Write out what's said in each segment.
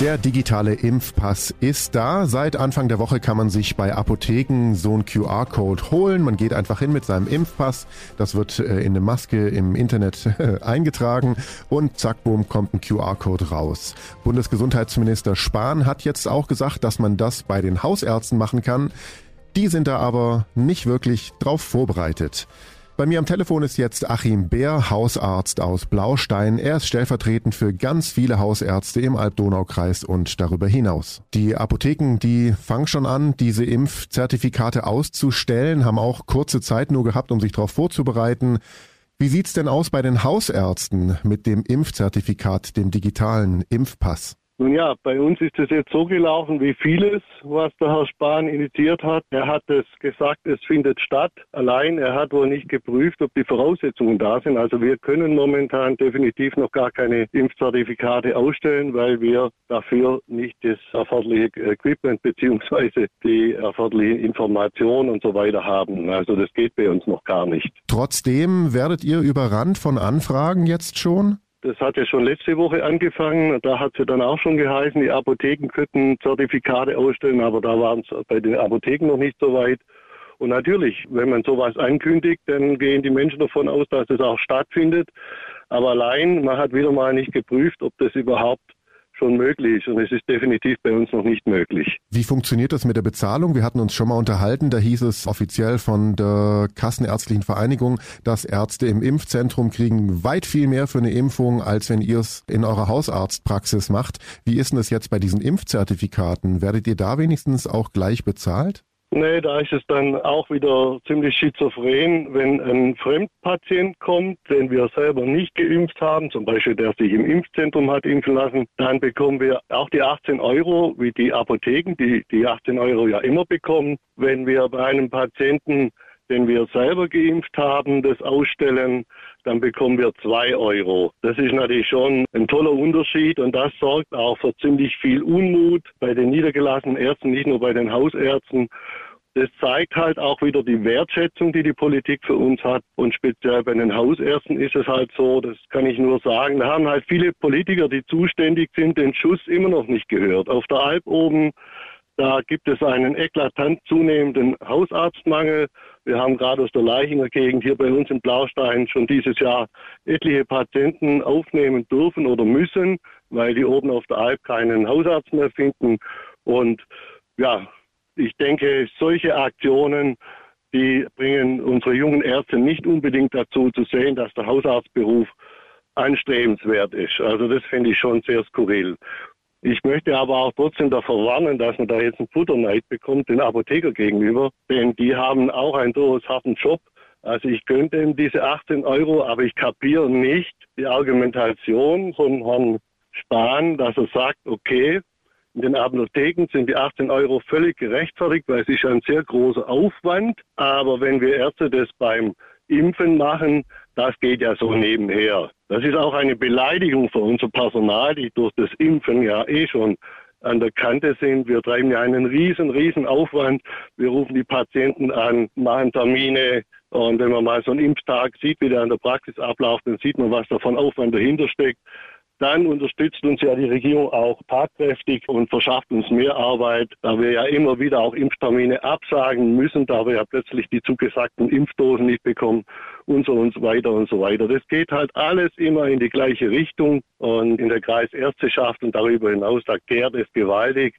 Der digitale Impfpass ist da. Seit Anfang der Woche kann man sich bei Apotheken so einen QR-Code holen. Man geht einfach hin mit seinem Impfpass. Das wird äh, in eine Maske im Internet eingetragen und zack, boom, kommt ein QR-Code raus. Bundesgesundheitsminister Spahn hat jetzt auch gesagt, dass man das bei den Hausärzten machen kann. Die sind da aber nicht wirklich drauf vorbereitet. Bei mir am Telefon ist jetzt Achim Bär, Hausarzt aus Blaustein. Er ist stellvertretend für ganz viele Hausärzte im Alb-Donau-Kreis und darüber hinaus. Die Apotheken, die fangen schon an, diese Impfzertifikate auszustellen, haben auch kurze Zeit nur gehabt, um sich darauf vorzubereiten. Wie sieht's denn aus bei den Hausärzten mit dem Impfzertifikat, dem digitalen Impfpass? Nun ja, bei uns ist es jetzt so gelaufen wie vieles, was der Herr Spahn initiiert hat. Er hat es gesagt, es findet statt. Allein er hat wohl nicht geprüft, ob die Voraussetzungen da sind. Also wir können momentan definitiv noch gar keine Impfzertifikate ausstellen, weil wir dafür nicht das erforderliche Equipment beziehungsweise die erforderliche Information und so weiter haben. Also das geht bei uns noch gar nicht. Trotzdem werdet ihr überrannt von Anfragen jetzt schon? Das hat ja schon letzte Woche angefangen. Da hat ja dann auch schon geheißen, die Apotheken könnten Zertifikate ausstellen, aber da waren es bei den Apotheken noch nicht so weit. Und natürlich, wenn man sowas ankündigt, dann gehen die Menschen davon aus, dass es auch stattfindet. Aber allein, man hat wieder mal nicht geprüft, ob das überhaupt schon möglich und es ist definitiv bei uns noch nicht möglich. Wie funktioniert das mit der Bezahlung? Wir hatten uns schon mal unterhalten, da hieß es offiziell von der Kassenärztlichen Vereinigung, dass Ärzte im Impfzentrum kriegen weit viel mehr für eine Impfung, als wenn ihr es in eurer Hausarztpraxis macht. Wie ist denn das jetzt bei diesen Impfzertifikaten? Werdet ihr da wenigstens auch gleich bezahlt? Nee, da ist es dann auch wieder ziemlich schizophren, wenn ein Fremdpatient kommt, den wir selber nicht geimpft haben, zum Beispiel der sich im Impfzentrum hat impfen lassen, dann bekommen wir auch die 18 Euro, wie die Apotheken, die die 18 Euro ja immer bekommen. Wenn wir bei einem Patienten den wir selber geimpft haben, das ausstellen, dann bekommen wir zwei Euro. Das ist natürlich schon ein toller Unterschied und das sorgt auch für ziemlich viel Unmut bei den niedergelassenen Ärzten, nicht nur bei den Hausärzten. Das zeigt halt auch wieder die Wertschätzung, die die Politik für uns hat. Und speziell bei den Hausärzten ist es halt so, das kann ich nur sagen, da haben halt viele Politiker, die zuständig sind, den Schuss immer noch nicht gehört. Auf der Alp oben da gibt es einen eklatant zunehmenden Hausarztmangel. Wir haben gerade aus der Leichinger Gegend hier bei uns in Blaustein schon dieses Jahr etliche Patienten aufnehmen dürfen oder müssen, weil die oben auf der Alp keinen Hausarzt mehr finden. Und ja, ich denke, solche Aktionen, die bringen unsere jungen Ärzte nicht unbedingt dazu zu sehen, dass der Hausarztberuf anstrebenswert ist. Also das finde ich schon sehr skurril. Ich möchte aber auch trotzdem davor warnen, dass man da jetzt einen Futterneid bekommt den Apotheker gegenüber, denn die haben auch einen durchaus harten Job. Also ich könnte ihm diese 18 Euro, aber ich kapiere nicht die Argumentation von Herrn Spahn, dass er sagt, okay, in den Apotheken sind die 18 Euro völlig gerechtfertigt, weil es ist ein sehr großer Aufwand. Aber wenn wir Ärzte das beim Impfen machen, das geht ja so nebenher. Das ist auch eine Beleidigung für unser Personal, die durch das Impfen ja eh schon an der Kante sind. Wir treiben ja einen riesen, riesen Aufwand. Wir rufen die Patienten an, machen Termine. Und wenn man mal so einen Impftag sieht, wie der an der Praxis abläuft, dann sieht man, was da von Aufwand dahinter steckt dann unterstützt uns ja die Regierung auch tatkräftig und verschafft uns mehr Arbeit, da wir ja immer wieder auch Impftermine absagen müssen, da wir ja plötzlich die zugesagten Impfdosen nicht bekommen und so und so weiter und so weiter. Das geht halt alles immer in die gleiche Richtung und in der Kreisärzteschaft und darüber hinaus, da kehrt es gewaltig.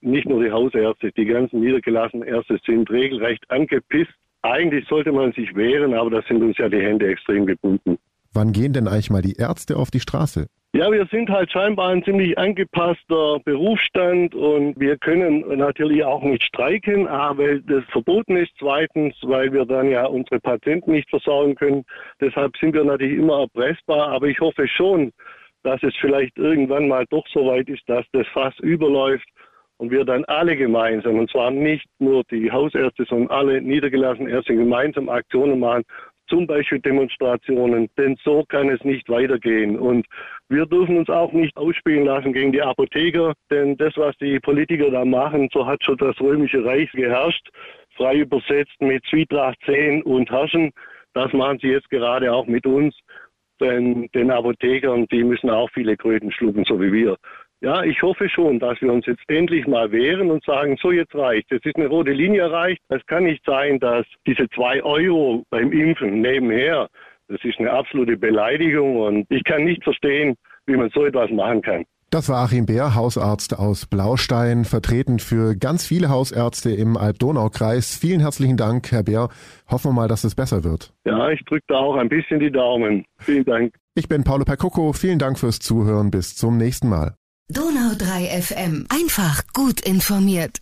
Nicht nur die Hausärzte, die ganzen niedergelassenen Ärzte sind regelrecht angepisst. Eigentlich sollte man sich wehren, aber da sind uns ja die Hände extrem gebunden. Wann gehen denn eigentlich mal die Ärzte auf die Straße? Ja, wir sind halt scheinbar ein ziemlich angepasster Berufsstand und wir können natürlich auch nicht streiken, A, weil das verboten ist, zweitens, weil wir dann ja unsere Patienten nicht versorgen können. Deshalb sind wir natürlich immer erpressbar, aber ich hoffe schon, dass es vielleicht irgendwann mal doch so weit ist, dass das Fass überläuft und wir dann alle gemeinsam, und zwar nicht nur die Hausärzte, sondern alle niedergelassenen Ärzte gemeinsam Aktionen machen zum Beispiel Demonstrationen, denn so kann es nicht weitergehen. Und wir dürfen uns auch nicht ausspielen lassen gegen die Apotheker, denn das, was die Politiker da machen, so hat schon das römische Reich geherrscht, frei übersetzt mit Zwietracht, Zehn und Herrschen. Das machen sie jetzt gerade auch mit uns, denn den Apothekern, die müssen auch viele Kröten schlucken, so wie wir. Ja, ich hoffe schon, dass wir uns jetzt endlich mal wehren und sagen, so jetzt reicht. Es ist eine rote Linie erreicht. Es kann nicht sein, dass diese zwei Euro beim Impfen nebenher, das ist eine absolute Beleidigung und ich kann nicht verstehen, wie man so etwas machen kann. Das war Achim Bär, Hausarzt aus Blaustein, vertreten für ganz viele Hausärzte im Alb-Donau-Kreis. Vielen herzlichen Dank, Herr Bär. Hoffen wir mal, dass es besser wird. Ja, ich drücke da auch ein bisschen die Daumen. Vielen Dank. Ich bin Paulo Percocco. Vielen Dank fürs Zuhören. Bis zum nächsten Mal. Donau 3 FM. Einfach gut informiert.